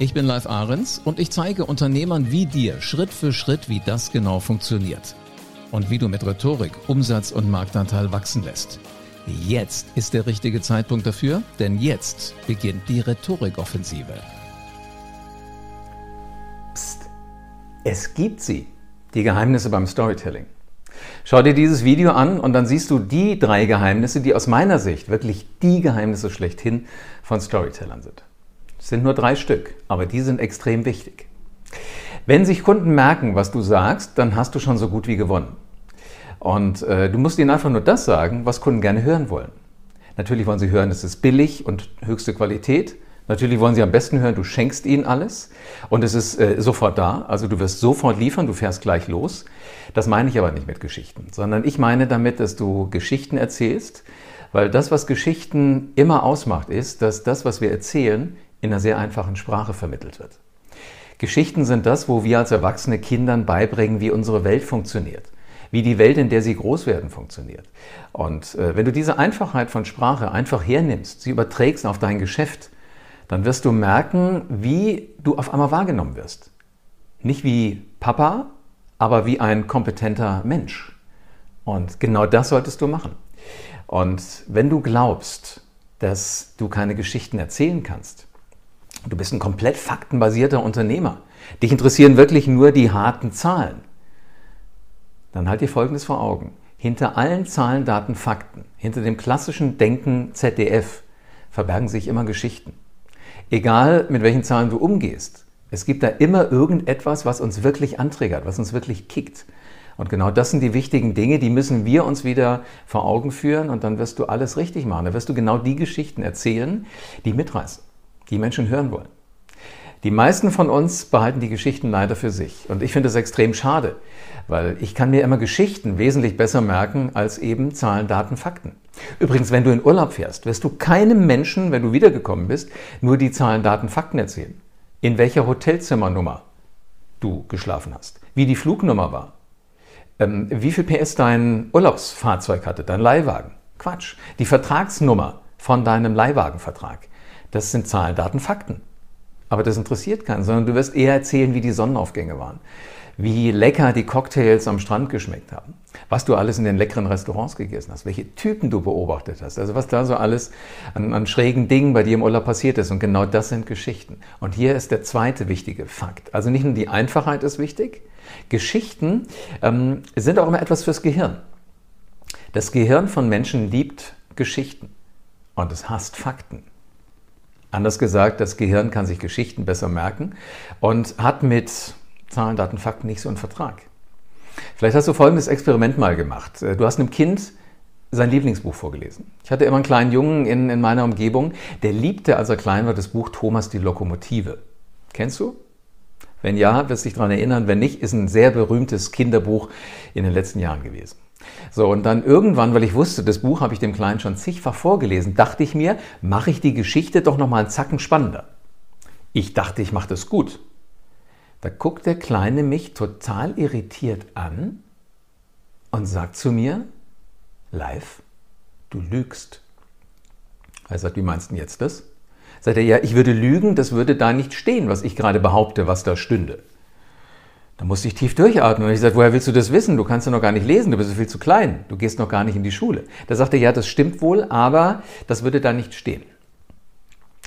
Ich bin Live Ahrens und ich zeige Unternehmern wie dir Schritt für Schritt, wie das genau funktioniert. Und wie du mit Rhetorik Umsatz und Marktanteil wachsen lässt. Jetzt ist der richtige Zeitpunkt dafür, denn jetzt beginnt die Rhetorikoffensive. Psst. Es gibt sie, die Geheimnisse beim Storytelling. Schau dir dieses Video an und dann siehst du die drei Geheimnisse, die aus meiner Sicht wirklich die Geheimnisse schlechthin von Storytellern sind. Sind nur drei Stück, aber die sind extrem wichtig. Wenn sich Kunden merken, was du sagst, dann hast du schon so gut wie gewonnen. Und äh, du musst ihnen einfach nur das sagen, was Kunden gerne hören wollen. Natürlich wollen sie hören, es ist billig und höchste Qualität. Natürlich wollen sie am besten hören, du schenkst ihnen alles und es ist äh, sofort da. Also du wirst sofort liefern, du fährst gleich los. Das meine ich aber nicht mit Geschichten, sondern ich meine damit, dass du Geschichten erzählst, weil das, was Geschichten immer ausmacht, ist, dass das, was wir erzählen, in einer sehr einfachen Sprache vermittelt wird. Geschichten sind das, wo wir als Erwachsene Kindern beibringen, wie unsere Welt funktioniert, wie die Welt, in der sie groß werden, funktioniert. Und äh, wenn du diese Einfachheit von Sprache einfach hernimmst, sie überträgst auf dein Geschäft, dann wirst du merken, wie du auf einmal wahrgenommen wirst. Nicht wie Papa, aber wie ein kompetenter Mensch. Und genau das solltest du machen. Und wenn du glaubst, dass du keine Geschichten erzählen kannst, Du bist ein komplett faktenbasierter Unternehmer. Dich interessieren wirklich nur die harten Zahlen. Dann halt dir Folgendes vor Augen. Hinter allen Zahlen, Daten, Fakten, hinter dem klassischen Denken ZDF verbergen sich immer Geschichten. Egal mit welchen Zahlen du umgehst, es gibt da immer irgendetwas, was uns wirklich anträgert, was uns wirklich kickt. Und genau das sind die wichtigen Dinge, die müssen wir uns wieder vor Augen führen und dann wirst du alles richtig machen. Dann wirst du genau die Geschichten erzählen, die mitreißen die Menschen hören wollen. Die meisten von uns behalten die Geschichten leider für sich. Und ich finde es extrem schade, weil ich kann mir immer Geschichten wesentlich besser merken als eben Zahlen, Daten, Fakten. Übrigens, wenn du in Urlaub fährst, wirst du keinem Menschen, wenn du wiedergekommen bist, nur die Zahlen, Daten, Fakten erzählen. In welcher Hotelzimmernummer du geschlafen hast, wie die Flugnummer war, ähm, wie viel PS dein Urlaubsfahrzeug hatte, dein Leihwagen. Quatsch. Die Vertragsnummer von deinem Leihwagenvertrag. Das sind Zahlen, Daten, Fakten. Aber das interessiert keinen, sondern du wirst eher erzählen, wie die Sonnenaufgänge waren, wie lecker die Cocktails am Strand geschmeckt haben, was du alles in den leckeren Restaurants gegessen hast, welche Typen du beobachtet hast, also was da so alles an, an schrägen Dingen bei dir im Urlaub passiert ist. Und genau das sind Geschichten. Und hier ist der zweite wichtige Fakt. Also nicht nur die Einfachheit ist wichtig, Geschichten ähm, sind auch immer etwas fürs Gehirn. Das Gehirn von Menschen liebt Geschichten und es hasst Fakten. Anders gesagt, das Gehirn kann sich Geschichten besser merken und hat mit Zahlen, Daten, Fakten nicht so einen Vertrag. Vielleicht hast du folgendes Experiment mal gemacht. Du hast einem Kind sein Lieblingsbuch vorgelesen. Ich hatte immer einen kleinen Jungen in, in meiner Umgebung, der liebte, als er klein war, das Buch Thomas die Lokomotive. Kennst du? Wenn ja, wirst du dich daran erinnern. Wenn nicht, ist ein sehr berühmtes Kinderbuch in den letzten Jahren gewesen. So, und dann irgendwann, weil ich wusste, das Buch habe ich dem Kleinen schon zigfach vorgelesen, dachte ich mir, mache ich die Geschichte doch nochmal einen Zacken spannender. Ich dachte, ich mache das gut. Da guckt der Kleine mich total irritiert an und sagt zu mir, live, du lügst. Er sagt, wie meinst du denn jetzt das? Sagt er, ja, ich würde lügen, das würde da nicht stehen, was ich gerade behaupte, was da stünde. Da musste ich tief durchatmen und ich sagte, woher willst du das wissen? Du kannst ja noch gar nicht lesen, du bist viel zu klein, du gehst noch gar nicht in die Schule. Da sagte er, ja, das stimmt wohl, aber das würde da nicht stehen.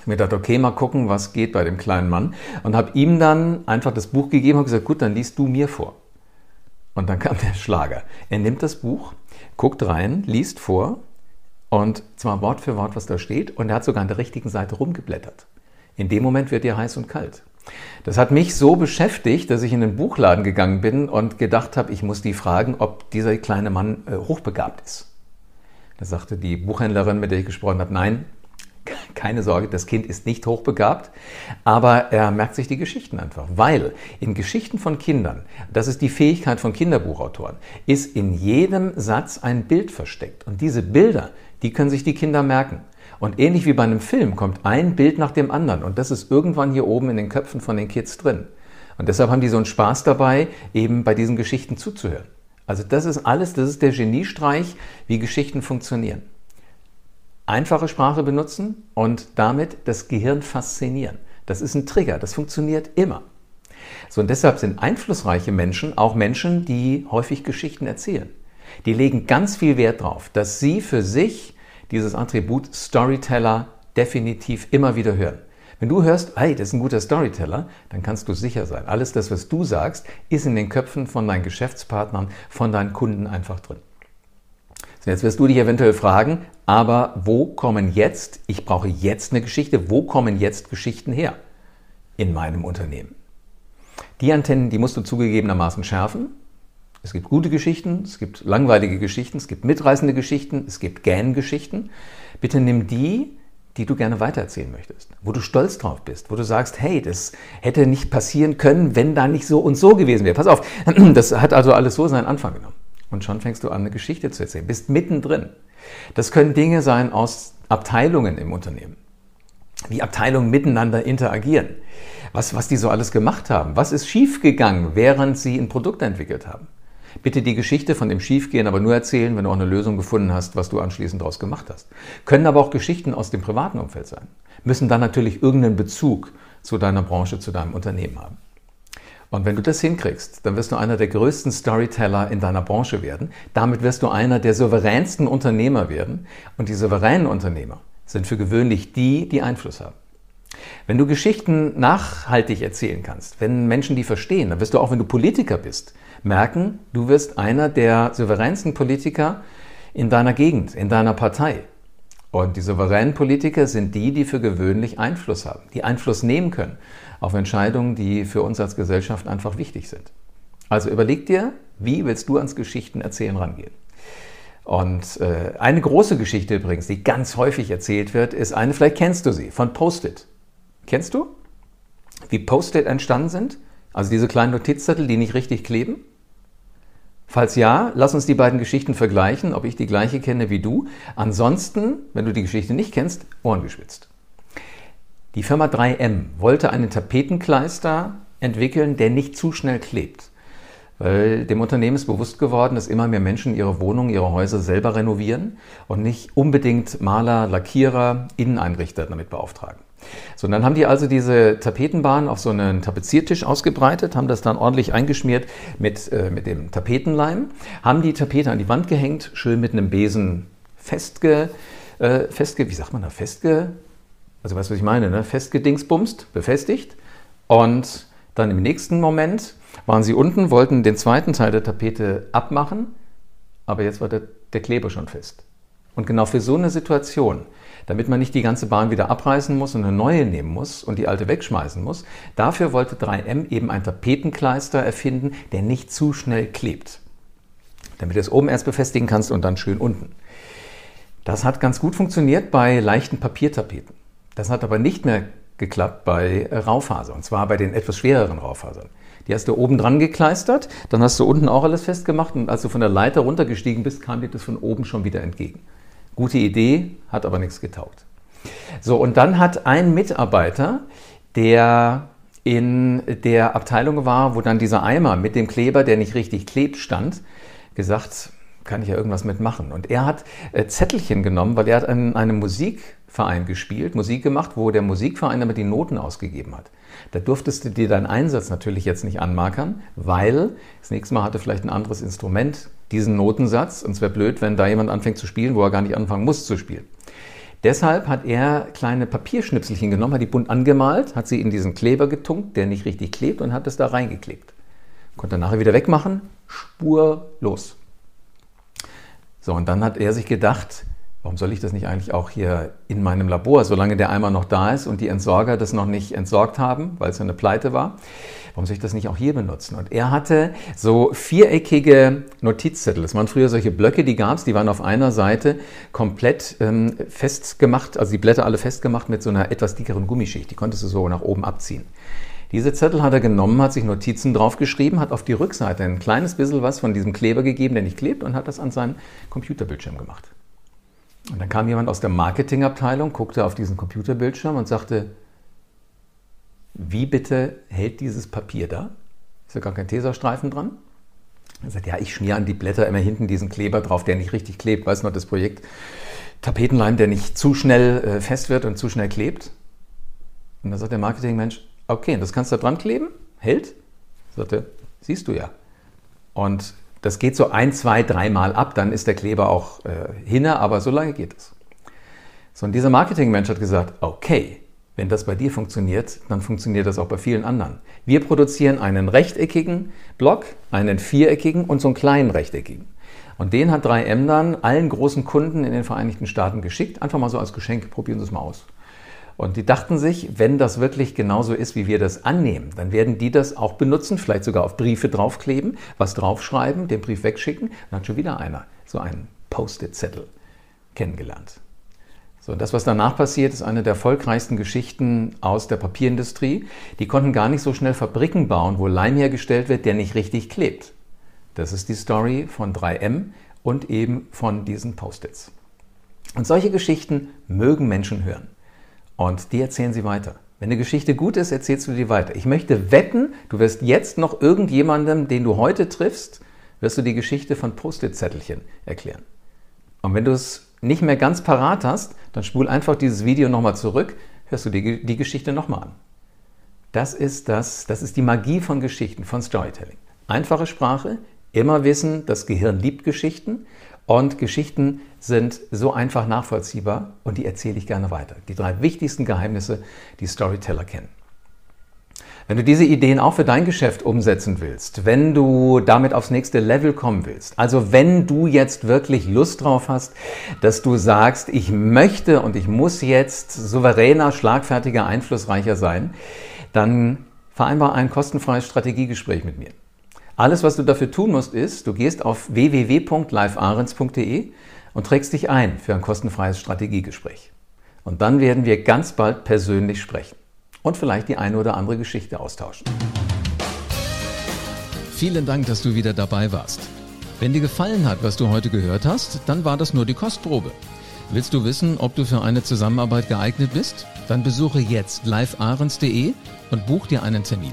Ich mir dachte, okay, mal gucken, was geht bei dem kleinen Mann und habe ihm dann einfach das Buch gegeben und gesagt, gut, dann liest du mir vor. Und dann kam der Schlager. Er nimmt das Buch, guckt rein, liest vor und zwar Wort für Wort, was da steht und er hat sogar an der richtigen Seite rumgeblättert. In dem Moment wird dir heiß und kalt. Das hat mich so beschäftigt, dass ich in den Buchladen gegangen bin und gedacht habe, ich muss die fragen, ob dieser kleine Mann äh, hochbegabt ist. Da sagte die Buchhändlerin, mit der ich gesprochen habe, nein, Keine Sorge, das Kind ist nicht hochbegabt, aber er merkt sich die Geschichten einfach, weil in Geschichten von Kindern, das ist die Fähigkeit von Kinderbuchautoren, ist in jedem Satz ein Bild versteckt. Und diese Bilder, die können sich die Kinder merken. Und ähnlich wie bei einem Film kommt ein Bild nach dem anderen und das ist irgendwann hier oben in den Köpfen von den Kids drin. Und deshalb haben die so einen Spaß dabei, eben bei diesen Geschichten zuzuhören. Also das ist alles, das ist der Geniestreich, wie Geschichten funktionieren. Einfache Sprache benutzen und damit das Gehirn faszinieren. Das ist ein Trigger, das funktioniert immer. So, und deshalb sind einflussreiche Menschen auch Menschen, die häufig Geschichten erzählen. Die legen ganz viel Wert darauf, dass sie für sich dieses Attribut Storyteller definitiv immer wieder hören. Wenn du hörst, hey, das ist ein guter Storyteller, dann kannst du sicher sein. Alles das, was du sagst, ist in den Köpfen von deinen Geschäftspartnern, von deinen Kunden einfach drin. So, jetzt wirst du dich eventuell fragen, aber wo kommen jetzt, ich brauche jetzt eine Geschichte, wo kommen jetzt Geschichten her in meinem Unternehmen? Die Antennen, die musst du zugegebenermaßen schärfen. Es gibt gute Geschichten, es gibt langweilige Geschichten, es gibt mitreißende Geschichten, es gibt Gähn-Geschichten. Bitte nimm die, die du gerne weitererzählen möchtest, wo du stolz drauf bist, wo du sagst, hey, das hätte nicht passieren können, wenn da nicht so und so gewesen wäre. Pass auf, das hat also alles so seinen Anfang genommen. Und schon fängst du an, eine Geschichte zu erzählen, bist mittendrin. Das können Dinge sein aus Abteilungen im Unternehmen, wie Abteilungen miteinander interagieren, was, was die so alles gemacht haben, was ist schiefgegangen, während sie ein Produkt entwickelt haben. Bitte die Geschichte von dem Schiefgehen aber nur erzählen, wenn du auch eine Lösung gefunden hast, was du anschließend daraus gemacht hast. Können aber auch Geschichten aus dem privaten Umfeld sein. Müssen dann natürlich irgendeinen Bezug zu deiner Branche, zu deinem Unternehmen haben. Und wenn du das hinkriegst, dann wirst du einer der größten Storyteller in deiner Branche werden. Damit wirst du einer der souveränsten Unternehmer werden. Und die souveränen Unternehmer sind für gewöhnlich die, die Einfluss haben. Wenn du Geschichten nachhaltig erzählen kannst, wenn Menschen die verstehen, dann wirst du auch, wenn du Politiker bist, merken, du wirst einer der souveränsten Politiker in deiner Gegend, in deiner Partei. Und die souveränen Politiker sind die, die für gewöhnlich Einfluss haben, die Einfluss nehmen können auf Entscheidungen, die für uns als Gesellschaft einfach wichtig sind. Also überleg dir, wie willst du ans Geschichten erzählen rangehen? Und äh, eine große Geschichte übrigens, die ganz häufig erzählt wird, ist eine, vielleicht kennst du sie, von Post-it. Kennst du? Wie Post-it entstanden sind? Also diese kleinen Notizzettel, die nicht richtig kleben? Falls ja, lass uns die beiden Geschichten vergleichen, ob ich die gleiche kenne wie du. Ansonsten, wenn du die Geschichte nicht kennst, Ohren geschwitzt. Die Firma 3M wollte einen Tapetenkleister entwickeln, der nicht zu schnell klebt. Weil dem Unternehmen ist bewusst geworden, dass immer mehr Menschen ihre Wohnungen, ihre Häuser selber renovieren und nicht unbedingt Maler, Lackierer, Inneneinrichter damit beauftragen. So, und dann haben die also diese Tapetenbahn auf so einen Tapeziertisch ausgebreitet, haben das dann ordentlich eingeschmiert mit, äh, mit dem Tapetenleim, haben die Tapete an die Wand gehängt, schön mit einem Besen festge, äh, festge wie sagt man da, festge, also weißt du, was ich meine, ne? festgedingsbumst, befestigt. Und dann im nächsten Moment waren sie unten, wollten den zweiten Teil der Tapete abmachen, aber jetzt war der, der Kleber schon fest. Und genau für so eine Situation damit man nicht die ganze Bahn wieder abreißen muss und eine neue nehmen muss und die alte wegschmeißen muss. Dafür wollte 3M eben ein Tapetenkleister erfinden, der nicht zu schnell klebt. Damit du es oben erst befestigen kannst und dann schön unten. Das hat ganz gut funktioniert bei leichten Papiertapeten. Das hat aber nicht mehr geklappt bei Raufaser, und zwar bei den etwas schwereren Raufasern. Die hast du oben dran gekleistert, dann hast du unten auch alles festgemacht und als du von der Leiter runtergestiegen bist, kam dir das von oben schon wieder entgegen. Gute Idee, hat aber nichts getaugt. So, und dann hat ein Mitarbeiter, der in der Abteilung war, wo dann dieser Eimer mit dem Kleber, der nicht richtig klebt, stand, gesagt, kann ich ja irgendwas mitmachen. Und er hat äh, Zettelchen genommen, weil er hat in einem Musikverein gespielt, Musik gemacht, wo der Musikverein damit die Noten ausgegeben hat. Da durftest du dir deinen Einsatz natürlich jetzt nicht anmarkern, weil das nächste Mal hatte vielleicht ein anderes Instrument diesen Notensatz. Und es wäre blöd, wenn da jemand anfängt zu spielen, wo er gar nicht anfangen muss zu spielen. Deshalb hat er kleine Papierschnipselchen genommen, hat die bunt angemalt, hat sie in diesen Kleber getunkt, der nicht richtig klebt, und hat es da reingeklebt. Konnte er nachher wieder wegmachen, spurlos. So, und dann hat er sich gedacht, warum soll ich das nicht eigentlich auch hier in meinem Labor, solange der Eimer noch da ist und die Entsorger das noch nicht entsorgt haben, weil es ja eine Pleite war, warum soll ich das nicht auch hier benutzen? Und er hatte so viereckige Notizzettel. Das waren früher solche Blöcke, die gab es, die waren auf einer Seite komplett ähm, festgemacht, also die Blätter alle festgemacht mit so einer etwas dickeren Gummischicht. Die konntest du so nach oben abziehen. Diese Zettel hat er genommen, hat sich Notizen draufgeschrieben, hat auf die Rückseite ein kleines bisschen was von diesem Kleber gegeben, der nicht klebt, und hat das an seinen Computerbildschirm gemacht. Und dann kam jemand aus der Marketingabteilung, guckte auf diesen Computerbildschirm und sagte, wie bitte hält dieses Papier da? Ist ja gar kein Tesastreifen dran. Er sagt, ja, ich schmiere an die Blätter immer hinten diesen Kleber drauf, der nicht richtig klebt. Weißt du noch, das Projekt Tapetenleim, der nicht zu schnell äh, fest wird und zu schnell klebt. Und dann sagt der Marketingmensch, okay, das kannst du da dran kleben, hält. Sagt siehst du ja. Und das geht so ein, zwei, dreimal ab, dann ist der Kleber auch äh, hinne, aber so lange geht es. So, und dieser Marketingmensch hat gesagt, okay, wenn das bei dir funktioniert, dann funktioniert das auch bei vielen anderen. Wir produzieren einen rechteckigen Block, einen viereckigen und so einen kleinen rechteckigen. Und den hat 3M dann allen großen Kunden in den Vereinigten Staaten geschickt. Einfach mal so als Geschenk. Probieren Sie es mal aus. Und die dachten sich, wenn das wirklich genauso ist, wie wir das annehmen, dann werden die das auch benutzen, vielleicht sogar auf Briefe draufkleben, was draufschreiben, den Brief wegschicken. Dann hat schon wieder einer so einen Post-it-Zettel kennengelernt. So, das, was danach passiert, ist eine der erfolgreichsten Geschichten aus der Papierindustrie. Die konnten gar nicht so schnell Fabriken bauen, wo Leim hergestellt wird, der nicht richtig klebt. Das ist die Story von 3M und eben von diesen Post-its. Und solche Geschichten mögen Menschen hören. Und die erzählen sie weiter. Wenn eine Geschichte gut ist, erzählst du die weiter. Ich möchte wetten, du wirst jetzt noch irgendjemandem, den du heute triffst, wirst du die Geschichte von Post-it-Zettelchen erklären. Und wenn du es nicht mehr ganz parat hast, dann spul einfach dieses Video nochmal zurück, hörst du die, die Geschichte nochmal an. Das ist, das, das ist die Magie von Geschichten, von Storytelling. Einfache Sprache, immer wissen, das Gehirn liebt Geschichten und Geschichten sind so einfach nachvollziehbar und die erzähle ich gerne weiter. Die drei wichtigsten Geheimnisse, die Storyteller kennen. Wenn du diese Ideen auch für dein Geschäft umsetzen willst, wenn du damit aufs nächste Level kommen willst, also wenn du jetzt wirklich Lust drauf hast, dass du sagst, ich möchte und ich muss jetzt souveräner, schlagfertiger, einflussreicher sein, dann vereinbar ein kostenfreies Strategiegespräch mit mir. Alles, was du dafür tun musst, ist, du gehst auf www.livearens.de und trägst dich ein für ein kostenfreies Strategiegespräch. Und dann werden wir ganz bald persönlich sprechen und vielleicht die eine oder andere Geschichte austauschen. Vielen Dank, dass du wieder dabei warst. Wenn dir gefallen hat, was du heute gehört hast, dann war das nur die Kostprobe. Willst du wissen, ob du für eine Zusammenarbeit geeignet bist? Dann besuche jetzt livearens.de und buch dir einen Termin.